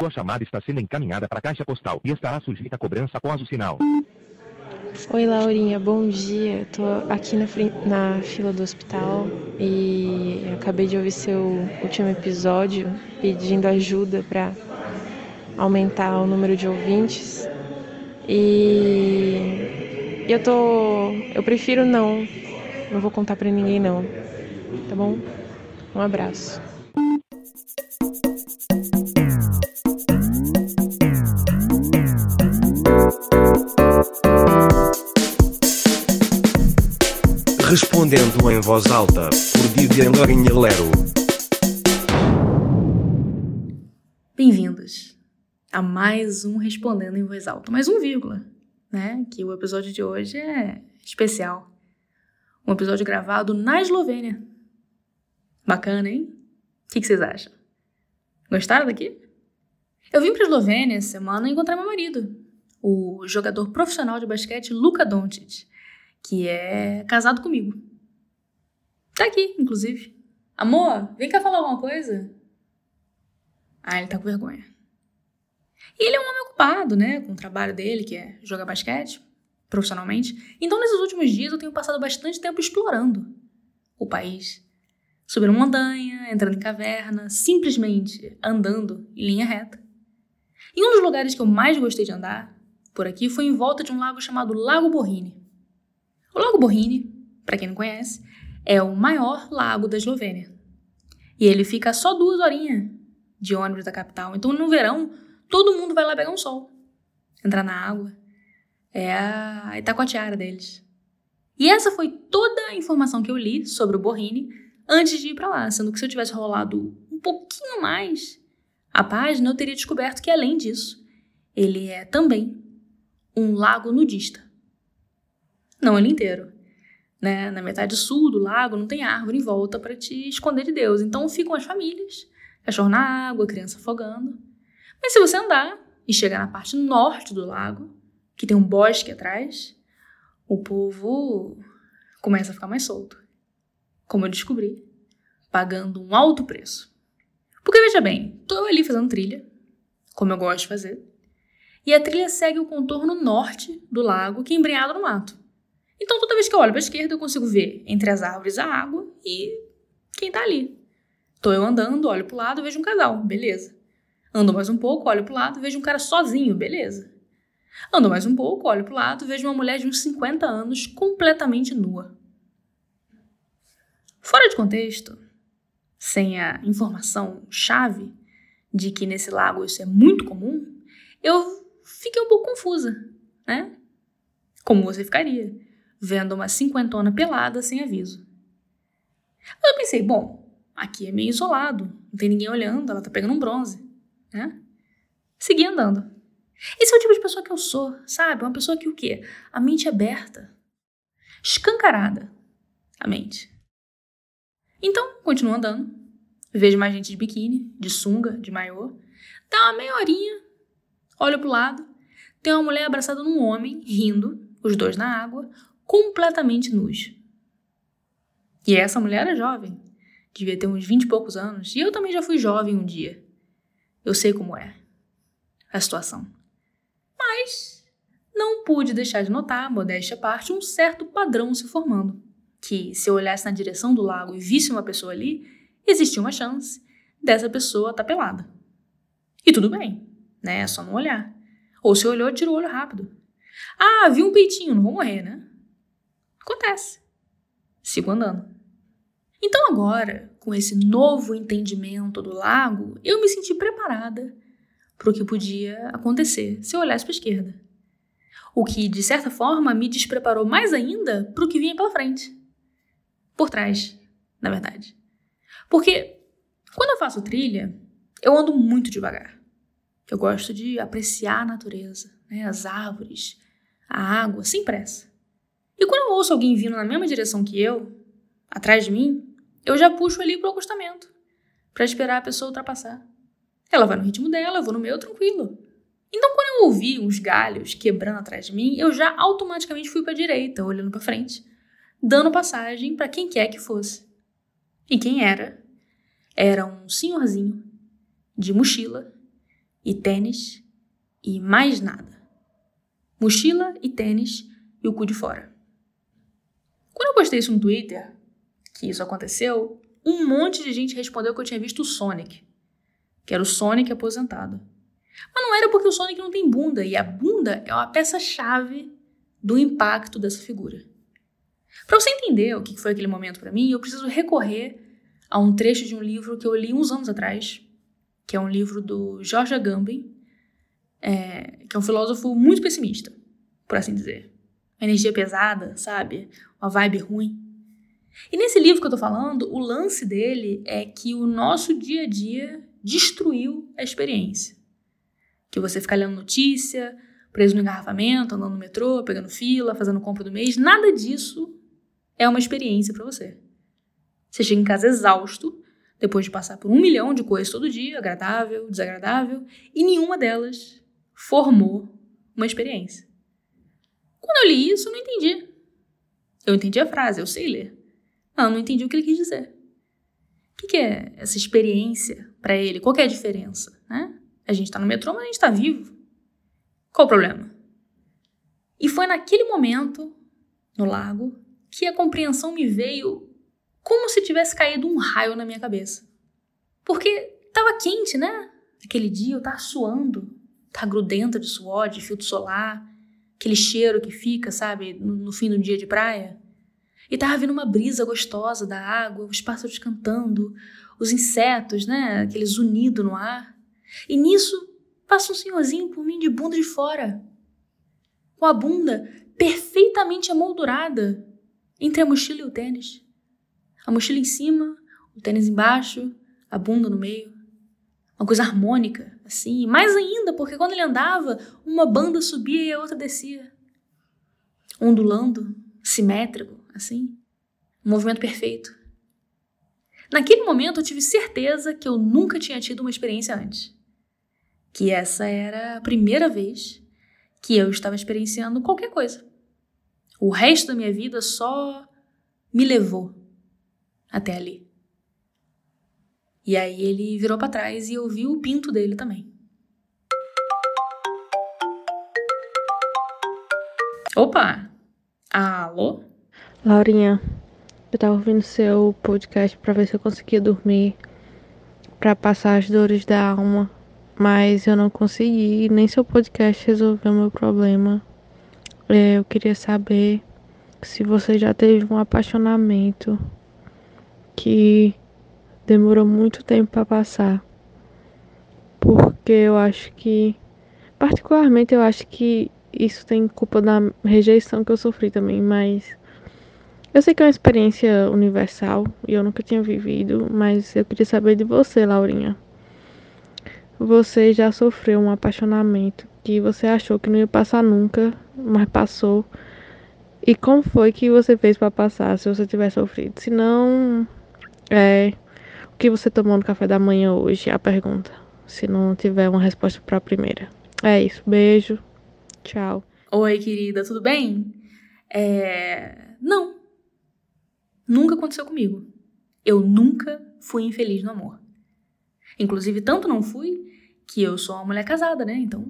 Sua chamada está sendo encaminhada para a caixa postal e estará sujeita a cobrança após o sinal. Oi, Laurinha, bom dia. Tô aqui na, na fila do hospital e acabei de ouvir seu último episódio pedindo ajuda para aumentar o número de ouvintes. E eu tô. Eu prefiro não. Não vou contar para ninguém, não. Tá bom? Um abraço. Respondendo em voz alta, por Lorinha Lero. Bem-vindos a mais um Respondendo em voz alta, mais um vírgula, né? Que o episódio de hoje é especial. Um episódio gravado na Eslovênia. Bacana, hein? O que, que vocês acham? Gostaram daqui? Eu vim para a Eslovênia semana encontrar meu marido, o jogador profissional de basquete Luka Doncic que é casado comigo. Tá aqui, inclusive. Amor, vem cá falar alguma coisa. Ah, ele tá com vergonha. E ele é um homem ocupado, né, com o trabalho dele, que é jogar basquete, profissionalmente. Então, nesses últimos dias, eu tenho passado bastante tempo explorando o país. Subindo montanha, entrando em caverna, simplesmente andando em linha reta. E um dos lugares que eu mais gostei de andar por aqui foi em volta de um lago chamado Lago Borrini. Lago Borrini, para quem não conhece, é o maior lago da Eslovênia. E ele fica só duas horinhas de ônibus da capital. Então, no verão, todo mundo vai lá pegar um sol, entrar na água. É a Itacoatiara deles. E essa foi toda a informação que eu li sobre o Borrini antes de ir para lá, sendo que se eu tivesse rolado um pouquinho mais a página, eu teria descoberto que além disso, ele é também um lago nudista. Não ele inteiro. Né? Na metade sul do lago não tem árvore em volta para te esconder de Deus. Então ficam as famílias, cachorro na água, criança afogando. Mas se você andar e chegar na parte norte do lago, que tem um bosque atrás, o povo começa a ficar mais solto. Como eu descobri, pagando um alto preço. Porque veja bem, tô ali fazendo trilha, como eu gosto de fazer, e a trilha segue o contorno norte do lago que é embrenhado no mato. Então, toda vez que eu olho para a esquerda, eu consigo ver entre as árvores a água e quem está ali. Estou eu andando, olho para o lado, vejo um casal, beleza. Ando mais um pouco, olho para o lado, vejo um cara sozinho, beleza. Ando mais um pouco, olho para o lado, vejo uma mulher de uns 50 anos completamente nua. Fora de contexto, sem a informação chave de que nesse lago isso é muito comum, eu fiquei um pouco confusa, né? Como você ficaria? Vendo uma cinquentona pelada sem aviso. eu pensei, bom, aqui é meio isolado, não tem ninguém olhando, ela tá pegando um bronze, né? Segui andando. Esse é o tipo de pessoa que eu sou, sabe? Uma pessoa que o quê? A mente aberta. Escancarada. A mente. Então, continuo andando. Vejo mais gente de biquíni, de sunga, de maiô. Dá uma meia horinha. Olho pro lado. Tem uma mulher abraçada num homem, rindo, os dois na água completamente nus. E essa mulher era jovem, devia ter uns vinte e poucos anos, e eu também já fui jovem um dia. Eu sei como é a situação. Mas não pude deixar de notar, modéstia à parte, um certo padrão se formando. Que se eu olhasse na direção do lago e visse uma pessoa ali, existia uma chance dessa pessoa estar tá pelada. E tudo bem, né? É só não olhar. Ou se olhou, tirou o olho rápido. Ah, vi um peitinho, não vou morrer, né? Acontece. Sigo andando. Então, agora, com esse novo entendimento do lago, eu me senti preparada para o que podia acontecer se eu olhasse para a esquerda. O que, de certa forma, me despreparou mais ainda para o que vinha pela frente. Por trás, na verdade. Porque quando eu faço trilha, eu ando muito devagar. Eu gosto de apreciar a natureza, né? as árvores, a água, sem pressa. E quando eu ouço alguém vindo na mesma direção que eu, atrás de mim, eu já puxo ali pro acostamento, para esperar a pessoa ultrapassar. Ela vai no ritmo dela, eu vou no meu tranquilo. Então, quando eu ouvi uns galhos quebrando atrás de mim, eu já automaticamente fui para a direita, olhando para frente, dando passagem para quem quer que fosse. E quem era? Era um senhorzinho de mochila, e tênis e mais nada. Mochila e tênis e o cu de fora. Quando eu postei isso no Twitter, que isso aconteceu, um monte de gente respondeu que eu tinha visto o Sonic, que era o Sonic aposentado. Mas não era porque o Sonic não tem bunda, e a bunda é uma peça-chave do impacto dessa figura. Para você entender o que foi aquele momento para mim, eu preciso recorrer a um trecho de um livro que eu li uns anos atrás, que é um livro do George Agamben, é, que é um filósofo muito pessimista, por assim dizer. Uma energia pesada, sabe? Uma vibe ruim. E nesse livro que eu tô falando, o lance dele é que o nosso dia a dia destruiu a experiência. Que você fica lendo notícia, preso no engarrafamento, andando no metrô, pegando fila, fazendo compra do mês, nada disso é uma experiência para você. Você chega em casa exausto, depois de passar por um milhão de coisas todo dia, agradável, desagradável, e nenhuma delas formou uma experiência. Quando eu li isso, eu não entendi. Eu entendi a frase, eu sei ler. Não, não entendi o que ele quis dizer. O que, que é essa experiência para ele? Qual é a diferença? Né? A gente está no metrô, mas a gente está vivo. Qual o problema? E foi naquele momento, no lago, que a compreensão me veio como se tivesse caído um raio na minha cabeça. Porque tava quente, né? Aquele dia eu tava suando, tá grudenta de suor, de filtro solar, aquele cheiro que fica, sabe, no, fim do dia de praia. E tava vindo uma brisa gostosa da água, os pássaros cantando, os insetos, né, aquele zunido no ar. E nisso passa um senhorzinho por mim de bunda de fora, com a bunda perfeitamente amoldurada entre a mochila e o tênis. A mochila em cima, o tênis embaixo, a bunda no meio. Uma coisa harmônica, assim. Mais ainda, porque quando ele andava, uma banda subia e a outra descia. Ondulando, simétrico, assim. Um movimento perfeito. Naquele momento eu tive certeza que eu nunca tinha tido uma experiência antes. Que essa era a primeira vez que eu estava experienciando qualquer coisa. O resto da minha vida só me levou até ali. E aí ele virou para trás e eu vi o pinto dele também. Opa! Alô? Laurinha, eu tava ouvindo seu podcast para ver se eu conseguia dormir para passar as dores da alma, mas eu não consegui, nem seu podcast resolveu meu problema. É, eu queria saber se você já teve um apaixonamento que demorou muito tempo para passar. Porque eu acho que, particularmente, eu acho que isso tem culpa da rejeição que eu sofri também, mas eu sei que é uma experiência universal e eu nunca tinha vivido, mas eu queria saber de você, Laurinha. Você já sofreu um apaixonamento que você achou que não ia passar nunca, mas passou. E como foi que você fez para passar, se você tiver sofrido? Se não, é, que você tomou no café da manhã hoje? A pergunta. Se não tiver uma resposta para a primeira. É isso. Beijo. Tchau. Oi, querida, tudo bem? É... Não. Nunca aconteceu comigo. Eu nunca fui infeliz no amor. Inclusive, tanto não fui que eu sou uma mulher casada, né? Então,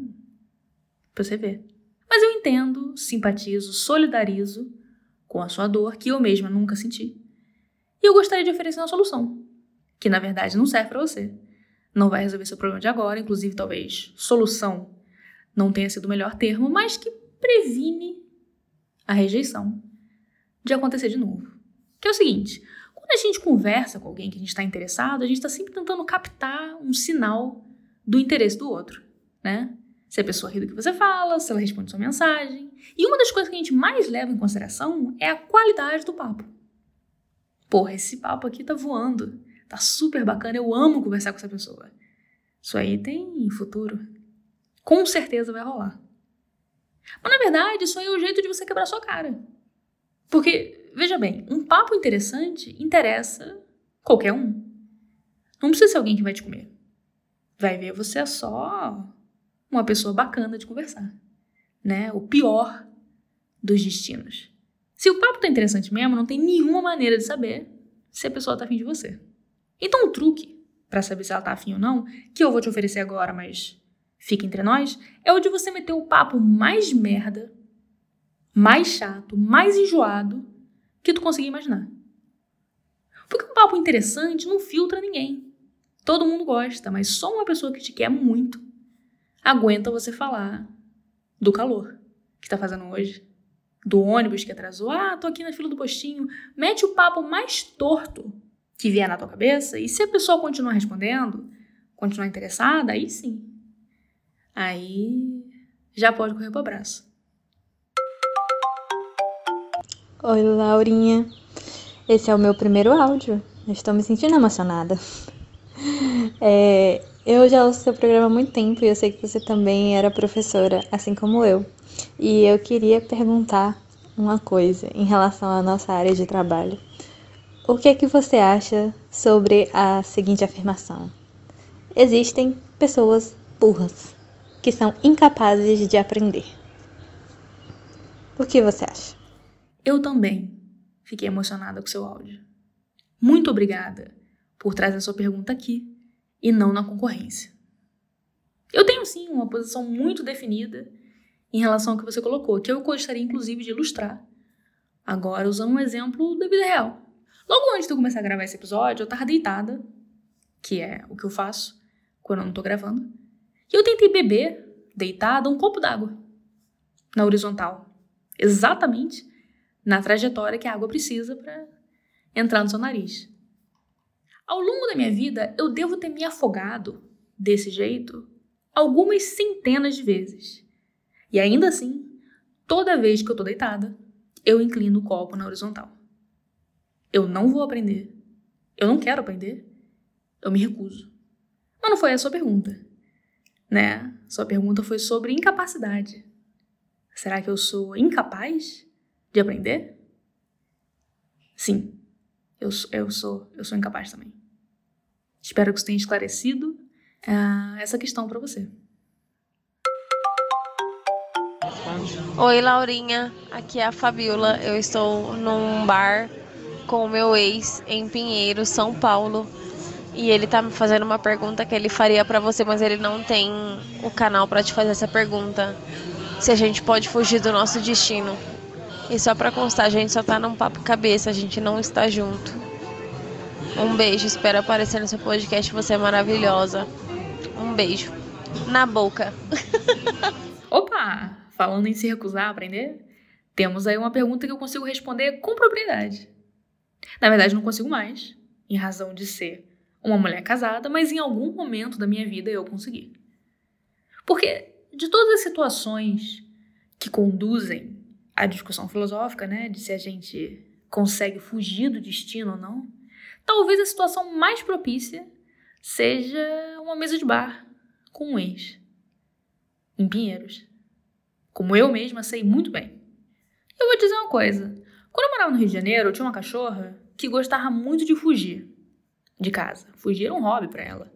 pra você ver. Mas eu entendo, simpatizo, solidarizo com a sua dor, que eu mesma nunca senti. E eu gostaria de oferecer uma solução, que na verdade não serve para você. Não vai resolver seu problema de agora, inclusive talvez solução não tenha sido o melhor termo, mas que previne a rejeição de acontecer de novo. Que é o seguinte: quando a gente conversa com alguém que a gente está interessado, a gente está sempre tentando captar um sinal do interesse do outro, né? Se a pessoa ri do que você fala, se ela responde sua mensagem. E uma das coisas que a gente mais leva em consideração é a qualidade do papo. Porra, esse papo aqui tá voando. Tá super bacana, eu amo conversar com essa pessoa. Isso aí tem futuro. Com certeza vai rolar. Mas na verdade, isso aí é o jeito de você quebrar sua cara. Porque, veja bem, um papo interessante interessa qualquer um. Não precisa ser alguém que vai te comer. Vai ver você é só uma pessoa bacana de conversar. Né? O pior dos destinos. Se o papo tá interessante mesmo, não tem nenhuma maneira de saber se a pessoa tá afim de você. Então, um truque para saber se ela tá afim ou não, que eu vou te oferecer agora, mas fica entre nós, é o de você meter o papo mais merda, mais chato, mais enjoado que tu conseguir imaginar. Porque um papo interessante não filtra ninguém. Todo mundo gosta, mas só uma pessoa que te quer muito aguenta você falar do calor que tá fazendo hoje, do ônibus que atrasou. Ah, tô aqui na fila do postinho. Mete o papo mais torto que vier na tua cabeça e se a pessoa continuar respondendo, continuar interessada, aí sim. Aí já pode correr pro abraço. Oi, Laurinha. Esse é o meu primeiro áudio. estou me sentindo emocionada. É, eu já ouço seu programa há muito tempo e eu sei que você também era professora, assim como eu. E eu queria perguntar uma coisa em relação à nossa área de trabalho. O que é que você acha sobre a seguinte afirmação? Existem pessoas burras que são incapazes de aprender. O que você acha? Eu também fiquei emocionada com seu áudio. Muito obrigada por trazer sua pergunta aqui e não na concorrência. Eu tenho sim uma posição muito definida em relação ao que você colocou, que eu gostaria inclusive de ilustrar. Agora usando um exemplo da vida real. Logo antes de eu começar a gravar esse episódio, eu tava deitada, que é o que eu faço quando eu não tô gravando, e eu tentei beber, deitada, um copo d'água na horizontal, exatamente na trajetória que a água precisa para entrar no seu nariz. Ao longo da minha vida, eu devo ter me afogado desse jeito algumas centenas de vezes. E ainda assim, toda vez que eu tô deitada, eu inclino o copo na horizontal. Eu não vou aprender. Eu não quero aprender. Eu me recuso. Mas não foi a sua pergunta, né? Sua pergunta foi sobre incapacidade. Será que eu sou incapaz de aprender? Sim, eu, eu sou, eu sou incapaz também. Espero que isso tenha esclarecido uh, essa questão para você. Oi, Laurinha. Aqui é a Fabiola. Eu estou num bar com o meu ex em Pinheiro, São Paulo. E ele tá me fazendo uma pergunta que ele faria para você, mas ele não tem o canal para te fazer essa pergunta. Se a gente pode fugir do nosso destino. E só para constar, a gente só tá num papo cabeça, a gente não está junto. Um beijo, espero aparecer no seu podcast, você é maravilhosa. Um beijo. Na boca. Opa! Falando em se recusar a aprender, temos aí uma pergunta que eu consigo responder com propriedade. Na verdade, não consigo mais, em razão de ser uma mulher casada, mas em algum momento da minha vida eu consegui. Porque de todas as situações que conduzem à discussão filosófica, né, de se a gente consegue fugir do destino ou não, talvez a situação mais propícia seja uma mesa de bar com um ex em Pinheiros. Como eu mesma sei muito bem. Eu vou dizer uma coisa. Quando eu morava no Rio de Janeiro, eu tinha uma cachorra que gostava muito de fugir de casa. Fugir era um hobby para ela.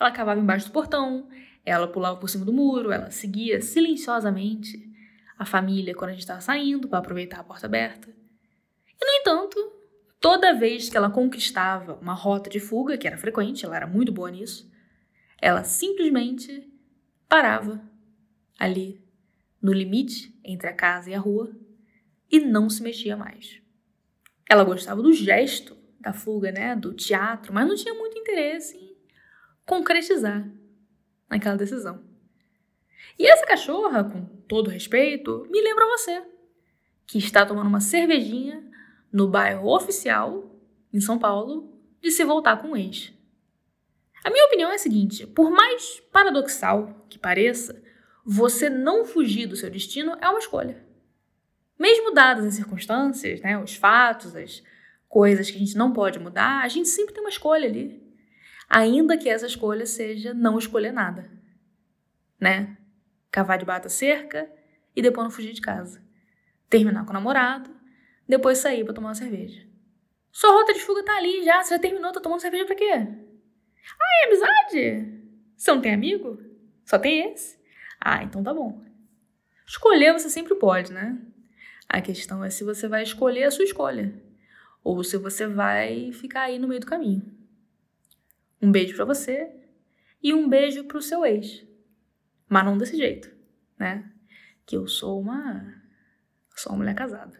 Ela cavava embaixo do portão, ela pulava por cima do muro, ela seguia silenciosamente a família quando a gente estava saindo para aproveitar a porta aberta. E, no entanto, toda vez que ela conquistava uma rota de fuga, que era frequente, ela era muito boa nisso, ela simplesmente parava ali, no limite entre a casa e a rua, e não se mexia mais. Ela gostava do gesto da fuga, né, do teatro, mas não tinha muito interesse em concretizar naquela decisão. E essa cachorra, com todo respeito, me lembra você, que está tomando uma cervejinha no bairro oficial, em São Paulo, de se voltar com o ex. A minha opinião é a seguinte: por mais paradoxal que pareça, você não fugir do seu destino é uma escolha. Mesmo dadas as circunstâncias, né, os fatos, as coisas que a gente não pode mudar, a gente sempre tem uma escolha ali. Ainda que essa escolha seja não escolher nada. Né? Cavar debaixo da cerca e depois não fugir de casa. Terminar com o namorado, depois sair para tomar uma cerveja. Sua rota de fuga tá ali já, você já terminou, tá tomando cerveja pra quê? Ah, é amizade? Você não tem amigo? Só tem esse? Ah, então tá bom. Escolher você sempre pode, né? A questão é se você vai escolher a sua escolha ou se você vai ficar aí no meio do caminho. Um beijo para você e um beijo para o seu ex. Mas não desse jeito, né? Que eu sou uma. Sou uma mulher casada.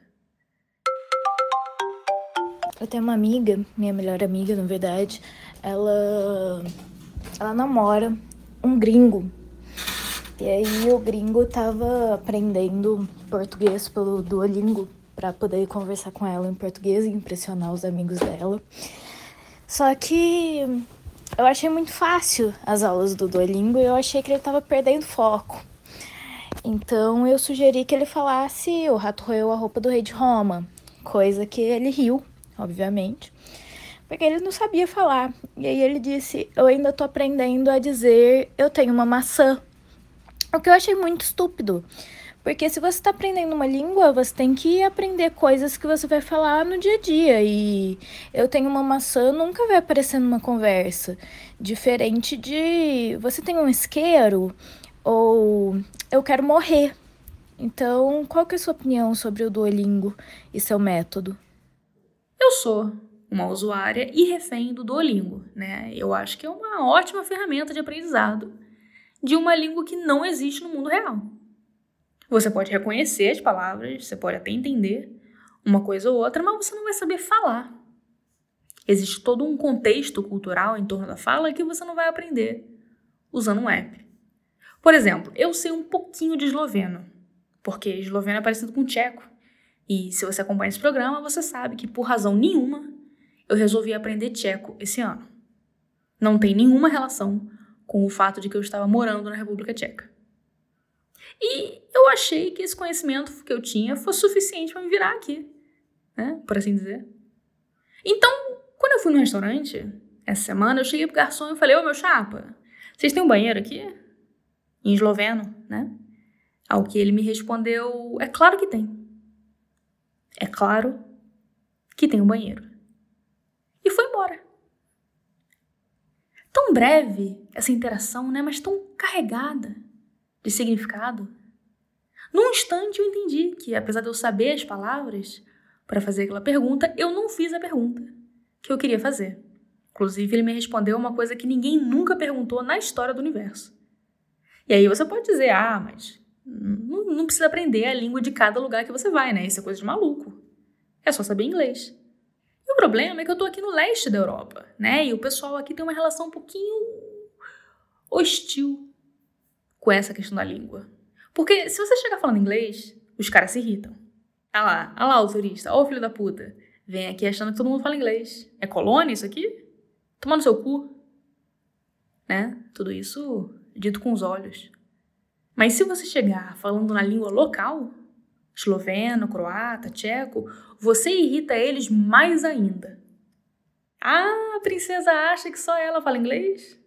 Eu tenho uma amiga, minha melhor amiga, na verdade. Ela. Ela namora um gringo. E aí o gringo tava aprendendo português pelo Duolingo para poder conversar com ela em português e impressionar os amigos dela. Só que eu achei muito fácil as aulas do Duolingo e eu achei que ele estava perdendo foco. Então eu sugeri que ele falasse o rato roeu a roupa do rei de Roma, coisa que ele riu, obviamente, porque ele não sabia falar. E aí ele disse: "Eu ainda tô aprendendo a dizer eu tenho uma maçã". O que eu achei muito estúpido. Porque se você está aprendendo uma língua, você tem que aprender coisas que você vai falar no dia a dia. E eu tenho uma maçã nunca vai aparecer numa conversa. Diferente de você tem um isqueiro ou eu quero morrer. Então, qual que é a sua opinião sobre o Duolingo e seu método? Eu sou uma usuária e refém do Duolingo, né? Eu acho que é uma ótima ferramenta de aprendizado de uma língua que não existe no mundo real. Você pode reconhecer as palavras, você pode até entender uma coisa ou outra, mas você não vai saber falar. Existe todo um contexto cultural em torno da fala que você não vai aprender usando um app. Por exemplo, eu sei um pouquinho de esloveno, porque esloveno é parecido com tcheco. E se você acompanha esse programa, você sabe que por razão nenhuma eu resolvi aprender tcheco esse ano. Não tem nenhuma relação com o fato de que eu estava morando na República Tcheca. E eu achei que esse conhecimento que eu tinha fosse suficiente para me virar aqui, né? Por assim dizer. Então, quando eu fui no restaurante, essa semana, eu cheguei pro garçom e falei: Ô meu chapa, vocês têm um banheiro aqui? Em esloveno, né? Ao que ele me respondeu: É claro que tem. É claro que tem um banheiro. E foi embora. Tão breve essa interação, né? Mas tão carregada de significado. Num instante eu entendi que, apesar de eu saber as palavras para fazer aquela pergunta, eu não fiz a pergunta que eu queria fazer. Inclusive, ele me respondeu uma coisa que ninguém nunca perguntou na história do universo. E aí você pode dizer, ah, mas não, não precisa aprender a língua de cada lugar que você vai, né? Isso é coisa de maluco. É só saber inglês. O problema é que eu tô aqui no leste da Europa, né? E o pessoal aqui tem uma relação um pouquinho hostil com essa questão da língua. Porque se você chegar falando inglês, os caras se irritam. Ah lá, ah lá o turista, ó o filho da puta. Vem aqui achando que todo mundo fala inglês. É colônia isso aqui? Toma no seu cu. Né? Tudo isso dito com os olhos. Mas se você chegar falando na língua local, esloveno, croata, tcheco, você irrita eles mais ainda. Ah, a princesa acha que só ela fala inglês?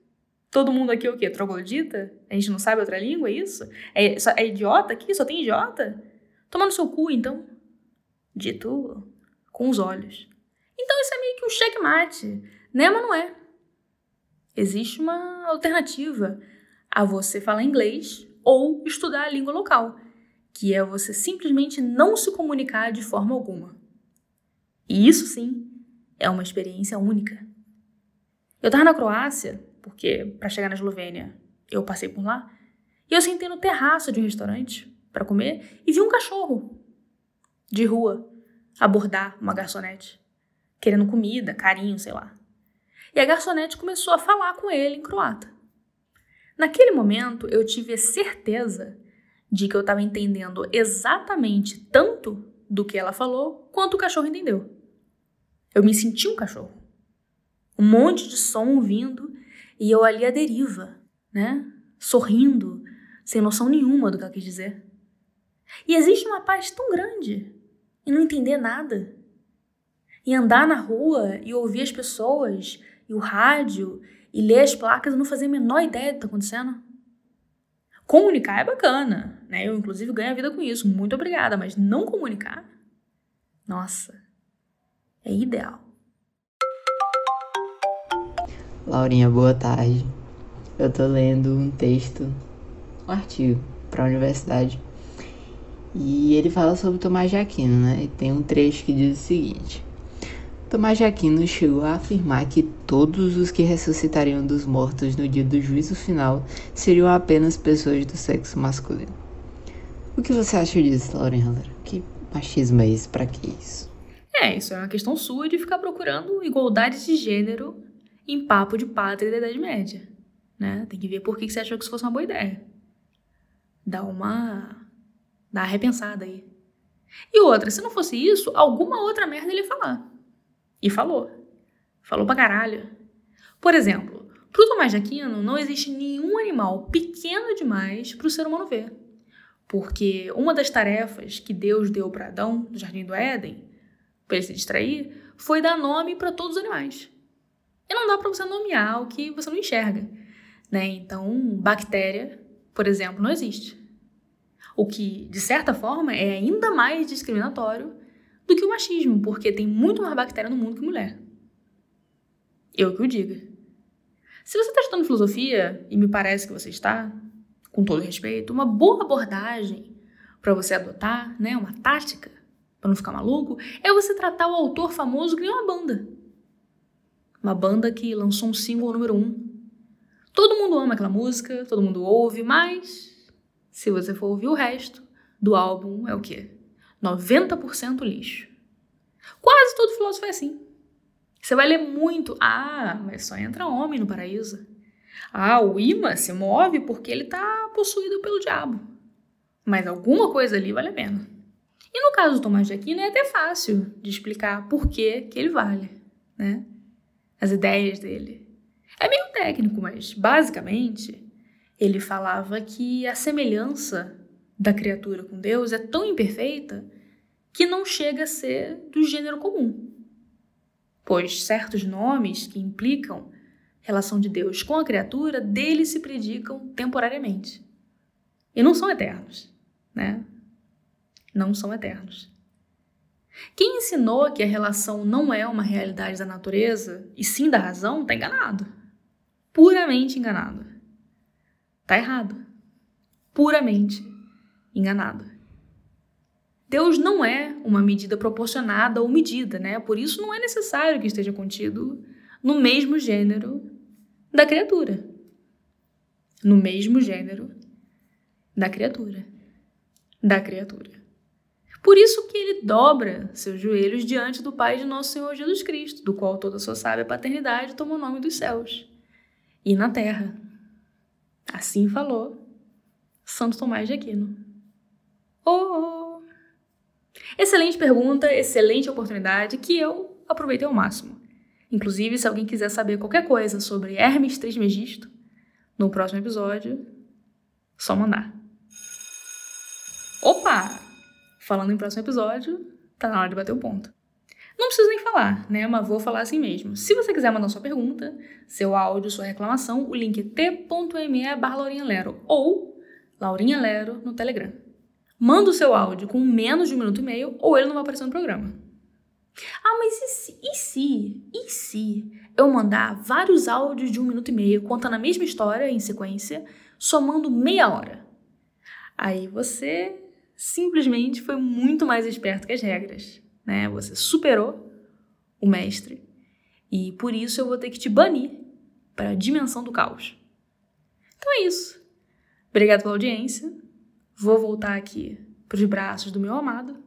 Todo mundo aqui é o quê? Troglodita? A gente não sabe outra língua, é isso? É, é idiota aqui? Só tem idiota? Toma no seu cu, então. Dito com os olhos. Então isso é meio que um checkmate, né? Não é. Existe uma alternativa a você falar inglês ou estudar a língua local, que é você simplesmente não se comunicar de forma alguma. E isso sim é uma experiência única. Eu tava na Croácia porque para chegar na Eslovênia eu passei por lá. E eu sentei no terraço de um restaurante para comer e vi um cachorro de rua abordar uma garçonete, querendo comida, carinho, sei lá. E a garçonete começou a falar com ele em croata. Naquele momento eu tive a certeza de que eu estava entendendo exatamente tanto do que ela falou quanto o cachorro entendeu. Eu me senti um cachorro. Um monte de som vindo e eu ali à deriva, né? Sorrindo, sem noção nenhuma do que ela quis dizer. E existe uma paz tão grande em não entender nada. E andar na rua e ouvir as pessoas, e o rádio, e ler as placas e não fazer a menor ideia do que está acontecendo. Comunicar é bacana, né? Eu, inclusive, ganho a vida com isso. Muito obrigada, mas não comunicar, nossa, é ideal. Laurinha, boa tarde. Eu tô lendo um texto, um artigo para a universidade. E ele fala sobre Tomás de Aquino, né? E tem um trecho que diz o seguinte: Tomás de Aquino chegou a afirmar que todos os que ressuscitariam dos mortos no dia do juízo final seriam apenas pessoas do sexo masculino. O que você acha disso, Lauren? Que machismo é esse? Pra que isso? É, isso é uma questão sua de ficar procurando igualdade de gênero em papo de pátria da Idade Média. Né? Tem que ver por que você achou que isso fosse uma boa ideia. Dá uma. dá uma repensada aí. E outra, se não fosse isso, alguma outra merda ele ia falar. E falou. Falou pra caralho. Por exemplo, pro Tomás de Aquino não existe nenhum animal pequeno demais pro ser humano ver. Porque uma das tarefas que Deus deu para Adão no Jardim do Éden, para ele se distrair, foi dar nome para todos os animais. E não dá para você nomear o que você não enxerga. Né? Então, bactéria, por exemplo, não existe. O que, de certa forma, é ainda mais discriminatório do que o machismo, porque tem muito mais bactéria no mundo que mulher. Eu que o diga. Se você está estudando filosofia, e me parece que você está, com todo respeito, uma boa abordagem para você adotar, né, uma tática para não ficar maluco, é você tratar o autor famoso que nem uma banda. Uma banda que lançou um single número um. Todo mundo ama aquela música, todo mundo ouve, mas se você for ouvir o resto do álbum, é o quê? 90% lixo. Quase todo filósofo é assim. Você vai ler muito. Ah, mas só entra homem no paraíso. Ah, o imã se move porque ele está possuído pelo diabo. Mas alguma coisa ali vale a pena. E no caso do Tomás de Aquino é até fácil de explicar por que, que ele vale, né? As ideias dele. É meio técnico, mas basicamente ele falava que a semelhança da criatura com Deus é tão imperfeita que não chega a ser do gênero comum. Pois certos nomes que implicam relação de Deus com a criatura, dele se predicam temporariamente. E não são eternos, né? Não são eternos. Quem ensinou que a relação não é uma realidade da natureza e sim da razão, está enganado. Puramente enganado. Está errado. Puramente enganado. Deus não é uma medida proporcionada ou medida, né? Por isso não é necessário que esteja contido no mesmo gênero da criatura. No mesmo gênero da criatura. Da criatura. Por isso que ele dobra seus joelhos diante do Pai de nosso Senhor Jesus Cristo, do qual toda a sua sábia paternidade toma o nome dos céus e na terra. Assim falou Santo Tomás de Aquino. Oh, oh! Excelente pergunta, excelente oportunidade que eu aproveitei ao máximo. Inclusive, se alguém quiser saber qualquer coisa sobre Hermes Trismegisto, no próximo episódio, só mandar. Opa! Falando em próximo episódio, tá na hora de bater o ponto. Não preciso nem falar, né? Mas vou falar assim mesmo. Se você quiser mandar sua pergunta, seu áudio, sua reclamação, o link é t.me barra Laurinha Lero ou Laurinha Lero no Telegram. Manda o seu áudio com menos de um minuto e meio ou ele não vai aparecer no programa. Ah, mas e se, e se, e se eu mandar vários áudios de um minuto e meio contando a mesma história em sequência, somando meia hora? Aí você simplesmente foi muito mais esperto que as regras, né? Você superou o mestre e por isso eu vou ter que te banir para a dimensão do caos. Então é isso. Obrigado pela audiência. Vou voltar aqui para os braços do meu amado.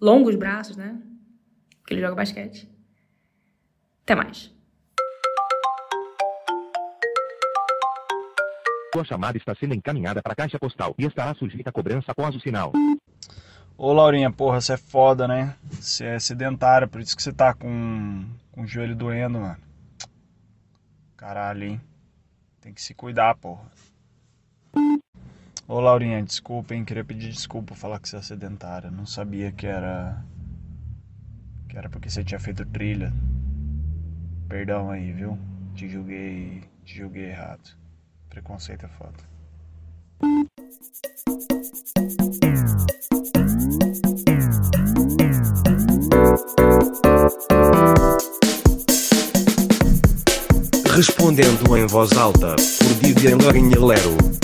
Longos braços, né? Porque ele joga basquete. Até mais. Sua chamada está sendo encaminhada para a caixa postal e estará sujeita a cobrança após o sinal. Ô Laurinha, porra, você é foda, né? Você é sedentária, por isso que você tá com, com o joelho doendo, mano. Caralho, hein? Tem que se cuidar, porra. Ô Laurinha, desculpa, hein? Queria pedir desculpa falar que você é sedentária. Não sabia que era que era porque você tinha feito trilha. Perdão aí, viu? Te julguei, te julguei errado. Preconceito é foda. Respondendo em voz alta, por Didier Lourinha Lero.